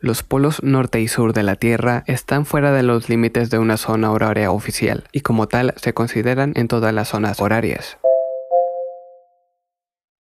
Los polos norte y sur de la Tierra están fuera de los límites de una zona horaria oficial y como tal se consideran en todas las zonas horarias.